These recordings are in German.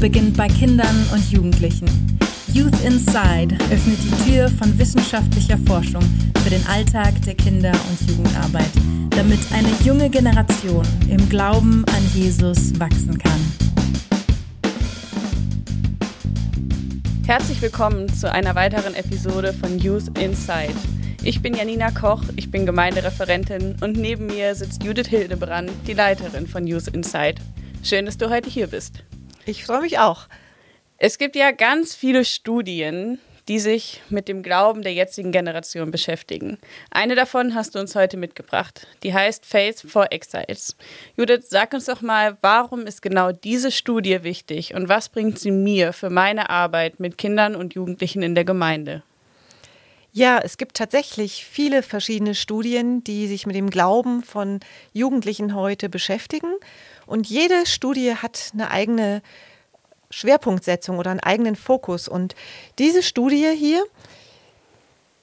beginnt bei Kindern und Jugendlichen. Youth Inside öffnet die Tür von wissenschaftlicher Forschung für den Alltag der Kinder- und Jugendarbeit, damit eine junge Generation im Glauben an Jesus wachsen kann. Herzlich willkommen zu einer weiteren Episode von Youth Inside. Ich bin Janina Koch, ich bin Gemeindereferentin und neben mir sitzt Judith Hildebrand, die Leiterin von Youth Inside. Schön, dass du heute hier bist. Ich freue mich auch. Es gibt ja ganz viele Studien, die sich mit dem Glauben der jetzigen Generation beschäftigen. Eine davon hast du uns heute mitgebracht. Die heißt Faith for Exiles. Judith, sag uns doch mal, warum ist genau diese Studie wichtig und was bringt sie mir für meine Arbeit mit Kindern und Jugendlichen in der Gemeinde? Ja, es gibt tatsächlich viele verschiedene Studien, die sich mit dem Glauben von Jugendlichen heute beschäftigen. Und jede Studie hat eine eigene Schwerpunktsetzung oder einen eigenen Fokus. Und diese Studie hier,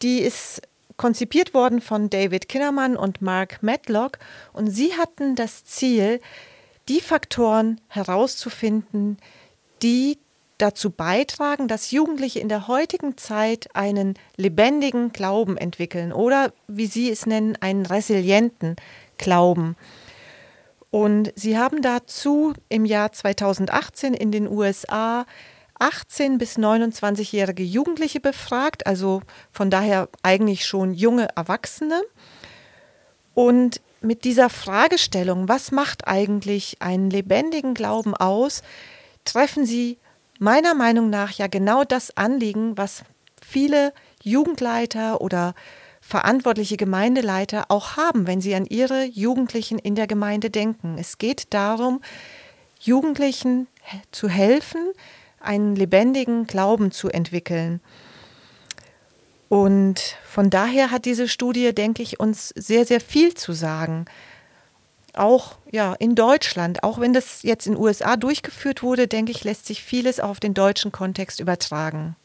die ist konzipiert worden von David Kinnermann und Mark Matlock. Und sie hatten das Ziel, die Faktoren herauszufinden, die dazu beitragen, dass Jugendliche in der heutigen Zeit einen lebendigen Glauben entwickeln oder, wie Sie es nennen, einen resilienten Glauben. Und sie haben dazu im Jahr 2018 in den USA 18 bis 29-jährige Jugendliche befragt, also von daher eigentlich schon junge Erwachsene. Und mit dieser Fragestellung, was macht eigentlich einen lebendigen Glauben aus, treffen sie meiner Meinung nach ja genau das Anliegen, was viele Jugendleiter oder verantwortliche Gemeindeleiter auch haben, wenn sie an ihre Jugendlichen in der Gemeinde denken. Es geht darum, Jugendlichen zu helfen, einen lebendigen Glauben zu entwickeln. Und von daher hat diese Studie, denke ich, uns sehr, sehr viel zu sagen auch ja, in Deutschland, auch wenn das jetzt in den USA durchgeführt wurde, denke ich, lässt sich vieles auf den deutschen Kontext übertragen.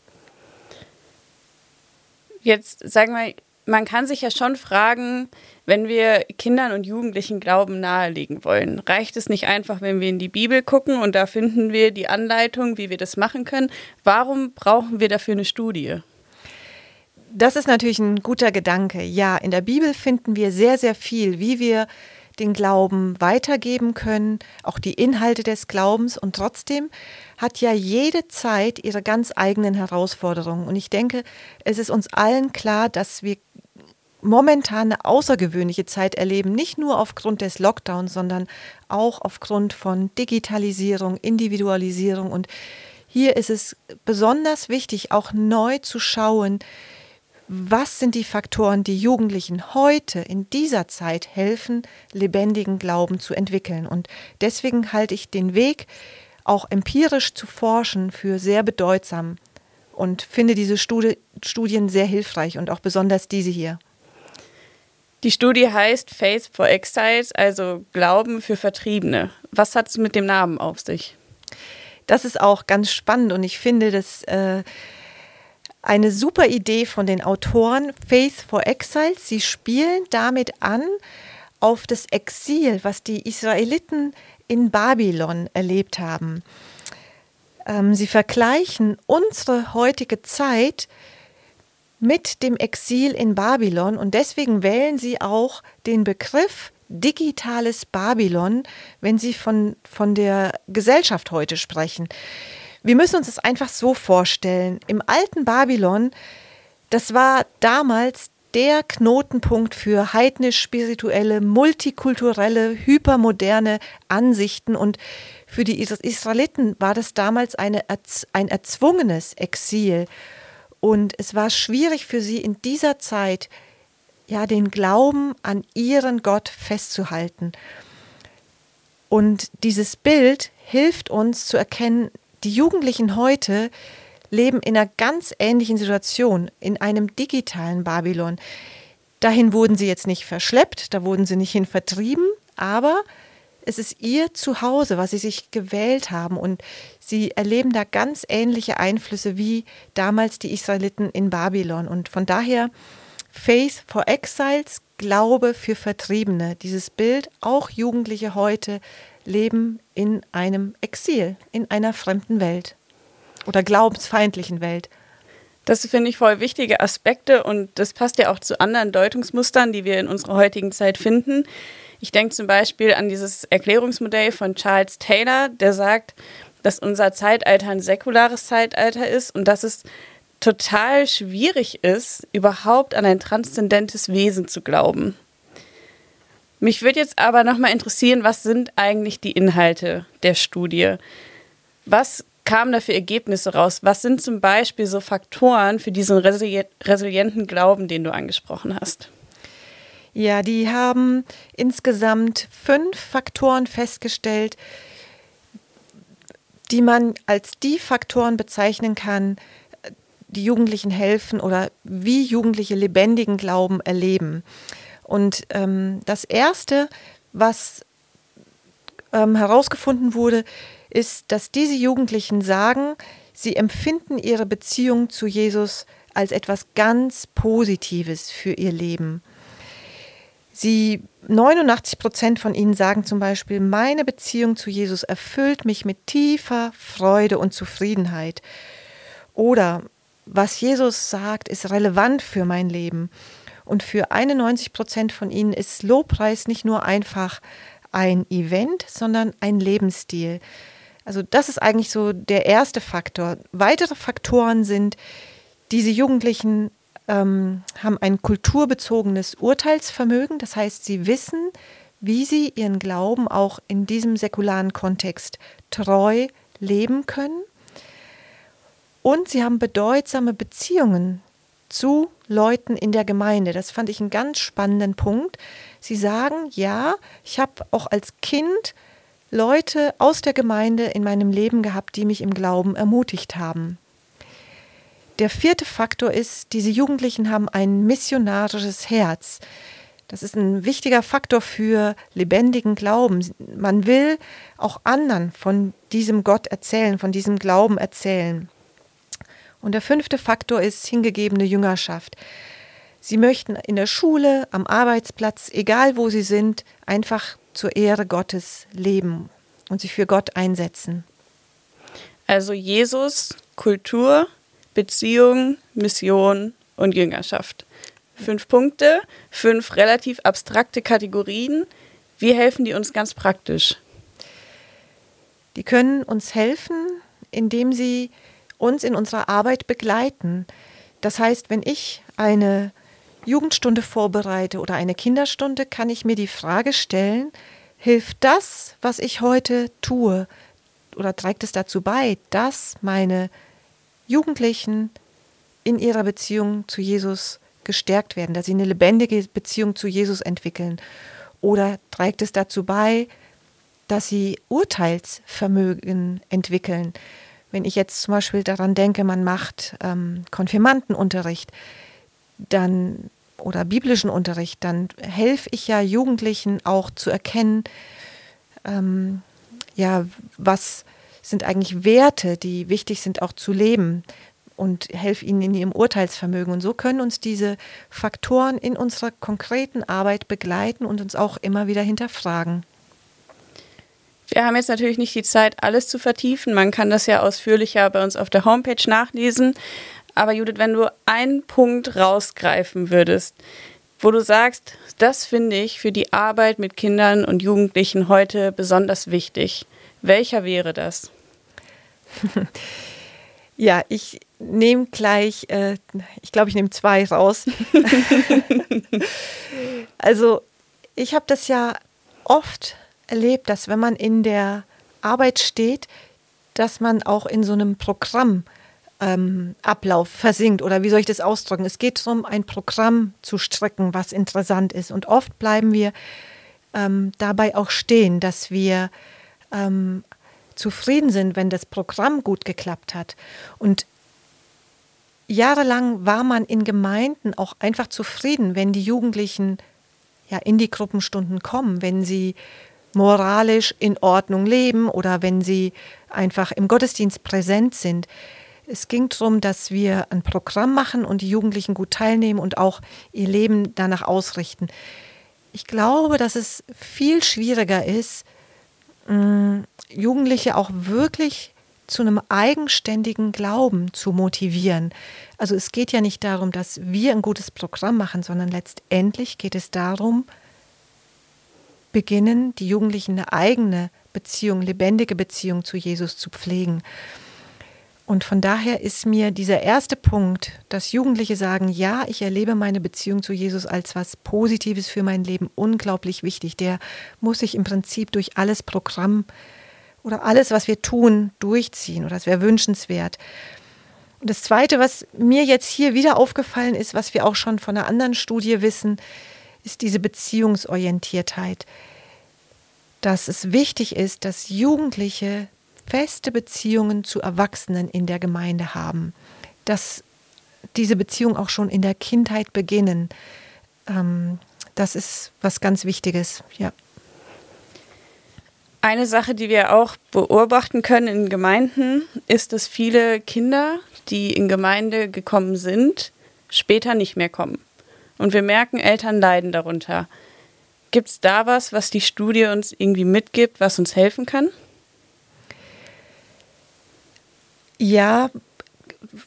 Jetzt sagen wir, man kann sich ja schon fragen, wenn wir Kindern und Jugendlichen Glauben nahelegen wollen, reicht es nicht einfach, wenn wir in die Bibel gucken und da finden wir die Anleitung, wie wir das machen können? Warum brauchen wir dafür eine Studie? Das ist natürlich ein guter Gedanke. Ja, in der Bibel finden wir sehr, sehr viel, wie wir den Glauben weitergeben können, auch die Inhalte des Glaubens. Und trotzdem hat ja jede Zeit ihre ganz eigenen Herausforderungen. Und ich denke, es ist uns allen klar, dass wir momentan eine außergewöhnliche Zeit erleben, nicht nur aufgrund des Lockdowns, sondern auch aufgrund von Digitalisierung, Individualisierung. Und hier ist es besonders wichtig, auch neu zu schauen, was sind die Faktoren, die Jugendlichen heute in dieser Zeit helfen, lebendigen Glauben zu entwickeln. Und deswegen halte ich den Weg, auch empirisch zu forschen, für sehr bedeutsam und finde diese Studi Studien sehr hilfreich und auch besonders diese hier. Die Studie heißt Faith for Exiles, also Glauben für Vertriebene. Was hat es mit dem Namen auf sich? Das ist auch ganz spannend und ich finde, dass äh, eine super Idee von den Autoren Faith for Exiles. Sie spielen damit an auf das Exil, was die Israeliten in Babylon erlebt haben. Ähm, sie vergleichen unsere heutige Zeit mit dem Exil in Babylon und deswegen wählen sie auch den Begriff digitales Babylon, wenn sie von, von der Gesellschaft heute sprechen. Wir müssen uns das einfach so vorstellen. Im alten Babylon, das war damals der Knotenpunkt für heidnisch-spirituelle, multikulturelle, hypermoderne Ansichten. Und für die Israeliten war das damals eine, ein erzwungenes Exil. Und es war schwierig für sie in dieser Zeit, ja, den Glauben an ihren Gott festzuhalten. Und dieses Bild hilft uns zu erkennen, die Jugendlichen heute leben in einer ganz ähnlichen Situation, in einem digitalen Babylon. Dahin wurden sie jetzt nicht verschleppt, da wurden sie nicht hin vertrieben, aber es ist ihr Zuhause, was sie sich gewählt haben und sie erleben da ganz ähnliche Einflüsse wie damals die Israeliten in Babylon. Und von daher Faith for Exiles, Glaube für Vertriebene, dieses Bild, auch Jugendliche heute leben in einem Exil, in einer fremden Welt oder glaubensfeindlichen Welt. Das finde ich voll wichtige Aspekte und das passt ja auch zu anderen Deutungsmustern, die wir in unserer heutigen Zeit finden. Ich denke zum Beispiel an dieses Erklärungsmodell von Charles Taylor, der sagt, dass unser Zeitalter ein säkulares Zeitalter ist und dass es total schwierig ist, überhaupt an ein transzendentes Wesen zu glauben. Mich würde jetzt aber nochmal interessieren, was sind eigentlich die Inhalte der Studie? Was kamen da für Ergebnisse raus? Was sind zum Beispiel so Faktoren für diesen resilienten Glauben, den du angesprochen hast? Ja, die haben insgesamt fünf Faktoren festgestellt, die man als die Faktoren bezeichnen kann, die Jugendlichen helfen oder wie Jugendliche lebendigen Glauben erleben. Und ähm, das Erste, was ähm, herausgefunden wurde, ist, dass diese Jugendlichen sagen, sie empfinden ihre Beziehung zu Jesus als etwas ganz Positives für ihr Leben. Sie 89 Prozent von ihnen sagen zum Beispiel, meine Beziehung zu Jesus erfüllt mich mit tiefer Freude und Zufriedenheit. Oder was Jesus sagt, ist relevant für mein Leben. Und für 91 Prozent von ihnen ist Lobpreis nicht nur einfach ein Event, sondern ein Lebensstil. Also das ist eigentlich so der erste Faktor. Weitere Faktoren sind, diese Jugendlichen ähm, haben ein kulturbezogenes Urteilsvermögen. Das heißt, sie wissen, wie sie ihren Glauben auch in diesem säkularen Kontext treu leben können. Und sie haben bedeutsame Beziehungen zu Leuten in der Gemeinde. Das fand ich einen ganz spannenden Punkt. Sie sagen, ja, ich habe auch als Kind Leute aus der Gemeinde in meinem Leben gehabt, die mich im Glauben ermutigt haben. Der vierte Faktor ist, diese Jugendlichen haben ein missionarisches Herz. Das ist ein wichtiger Faktor für lebendigen Glauben. Man will auch anderen von diesem Gott erzählen, von diesem Glauben erzählen. Und der fünfte Faktor ist hingegebene Jüngerschaft. Sie möchten in der Schule, am Arbeitsplatz, egal wo sie sind, einfach zur Ehre Gottes leben und sich für Gott einsetzen. Also Jesus, Kultur, Beziehung, Mission und Jüngerschaft. Fünf Punkte, fünf relativ abstrakte Kategorien. Wie helfen die uns ganz praktisch? Die können uns helfen, indem sie uns in unserer Arbeit begleiten. Das heißt, wenn ich eine Jugendstunde vorbereite oder eine Kinderstunde, kann ich mir die Frage stellen, hilft das, was ich heute tue, oder trägt es dazu bei, dass meine Jugendlichen in ihrer Beziehung zu Jesus gestärkt werden, dass sie eine lebendige Beziehung zu Jesus entwickeln? Oder trägt es dazu bei, dass sie Urteilsvermögen entwickeln? Wenn ich jetzt zum Beispiel daran denke, man macht ähm, Konfirmandenunterricht, dann oder biblischen Unterricht, dann helfe ich ja Jugendlichen auch zu erkennen, ähm, ja, was sind eigentlich Werte, die wichtig sind auch zu leben und helfe ihnen in ihrem Urteilsvermögen. Und so können uns diese Faktoren in unserer konkreten Arbeit begleiten und uns auch immer wieder hinterfragen. Wir haben jetzt natürlich nicht die Zeit, alles zu vertiefen. Man kann das ja ausführlicher bei uns auf der Homepage nachlesen. Aber Judith, wenn du einen Punkt rausgreifen würdest, wo du sagst, das finde ich für die Arbeit mit Kindern und Jugendlichen heute besonders wichtig, welcher wäre das? Ja, ich nehme gleich, äh, ich glaube, ich nehme zwei raus. also ich habe das ja oft erlebt, dass wenn man in der Arbeit steht, dass man auch in so einem Programm ähm, Ablauf versinkt oder wie soll ich das ausdrücken? Es geht darum, ein Programm zu stricken, was interessant ist. Und oft bleiben wir ähm, dabei auch stehen, dass wir ähm, zufrieden sind, wenn das Programm gut geklappt hat. Und jahrelang war man in Gemeinden auch einfach zufrieden, wenn die Jugendlichen ja in die Gruppenstunden kommen, wenn sie moralisch in Ordnung leben oder wenn sie einfach im Gottesdienst präsent sind. Es ging darum, dass wir ein Programm machen und die Jugendlichen gut teilnehmen und auch ihr Leben danach ausrichten. Ich glaube, dass es viel schwieriger ist, mh, Jugendliche auch wirklich zu einem eigenständigen Glauben zu motivieren. Also es geht ja nicht darum, dass wir ein gutes Programm machen, sondern letztendlich geht es darum, beginnen die Jugendlichen eine eigene Beziehung, lebendige Beziehung zu Jesus zu pflegen. Und von daher ist mir dieser erste Punkt, dass Jugendliche sagen, ja, ich erlebe meine Beziehung zu Jesus als was Positives für mein Leben, unglaublich wichtig. Der muss sich im Prinzip durch alles Programm oder alles, was wir tun, durchziehen oder es wäre wünschenswert. Und das Zweite, was mir jetzt hier wieder aufgefallen ist, was wir auch schon von einer anderen Studie wissen, ist diese Beziehungsorientiertheit. Dass es wichtig ist, dass Jugendliche feste Beziehungen zu Erwachsenen in der Gemeinde haben. Dass diese Beziehungen auch schon in der Kindheit beginnen. Ähm, das ist was ganz Wichtiges, ja. Eine Sache, die wir auch beobachten können in Gemeinden, ist, dass viele Kinder, die in Gemeinde gekommen sind, später nicht mehr kommen. Und wir merken, Eltern leiden darunter. Gibt es da was, was die Studie uns irgendwie mitgibt, was uns helfen kann? Ja,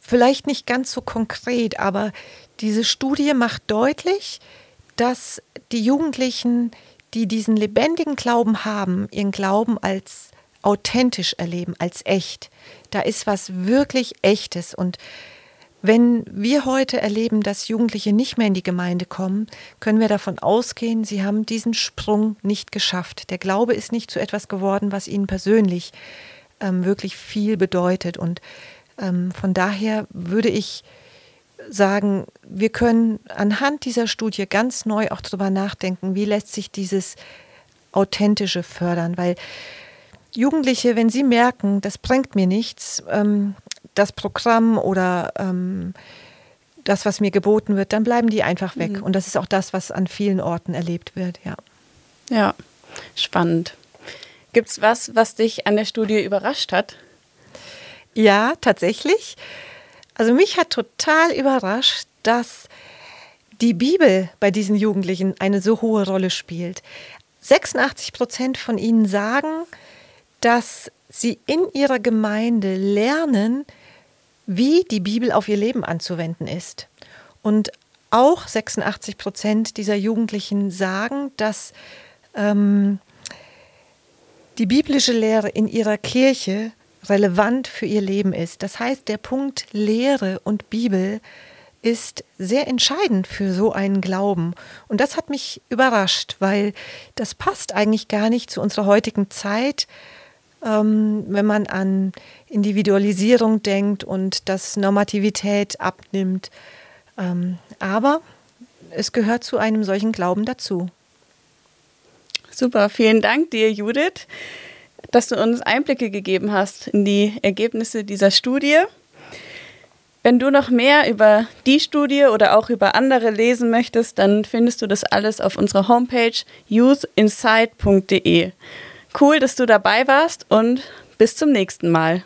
vielleicht nicht ganz so konkret, aber diese Studie macht deutlich, dass die Jugendlichen die diesen lebendigen Glauben haben, ihren Glauben als authentisch erleben, als echt. Da ist was wirklich Echtes. Und wenn wir heute erleben, dass Jugendliche nicht mehr in die Gemeinde kommen, können wir davon ausgehen, sie haben diesen Sprung nicht geschafft. Der Glaube ist nicht zu etwas geworden, was ihnen persönlich ähm, wirklich viel bedeutet. Und ähm, von daher würde ich sagen, wir können anhand dieser Studie ganz neu auch darüber nachdenken, wie lässt sich dieses Authentische fördern, weil Jugendliche, wenn sie merken, das bringt mir nichts, ähm, das Programm oder ähm, das, was mir geboten wird, dann bleiben die einfach weg. Mhm. Und das ist auch das, was an vielen Orten erlebt wird, ja. Ja, spannend. Gibt es was, was dich an der Studie überrascht hat? Ja, tatsächlich. Also mich hat total überrascht, dass die Bibel bei diesen Jugendlichen eine so hohe Rolle spielt. 86 Prozent von ihnen sagen, dass sie in ihrer Gemeinde lernen, wie die Bibel auf ihr Leben anzuwenden ist. Und auch 86 Prozent dieser Jugendlichen sagen, dass ähm, die biblische Lehre in ihrer Kirche relevant für ihr Leben ist. Das heißt, der Punkt Lehre und Bibel ist sehr entscheidend für so einen Glauben. Und das hat mich überrascht, weil das passt eigentlich gar nicht zu unserer heutigen Zeit, ähm, wenn man an Individualisierung denkt und dass Normativität abnimmt. Ähm, aber es gehört zu einem solchen Glauben dazu. Super, vielen Dank dir, Judith dass du uns Einblicke gegeben hast in die Ergebnisse dieser Studie. Wenn du noch mehr über die Studie oder auch über andere lesen möchtest, dann findest du das alles auf unserer Homepage youthinsight.de. Cool, dass du dabei warst und bis zum nächsten Mal.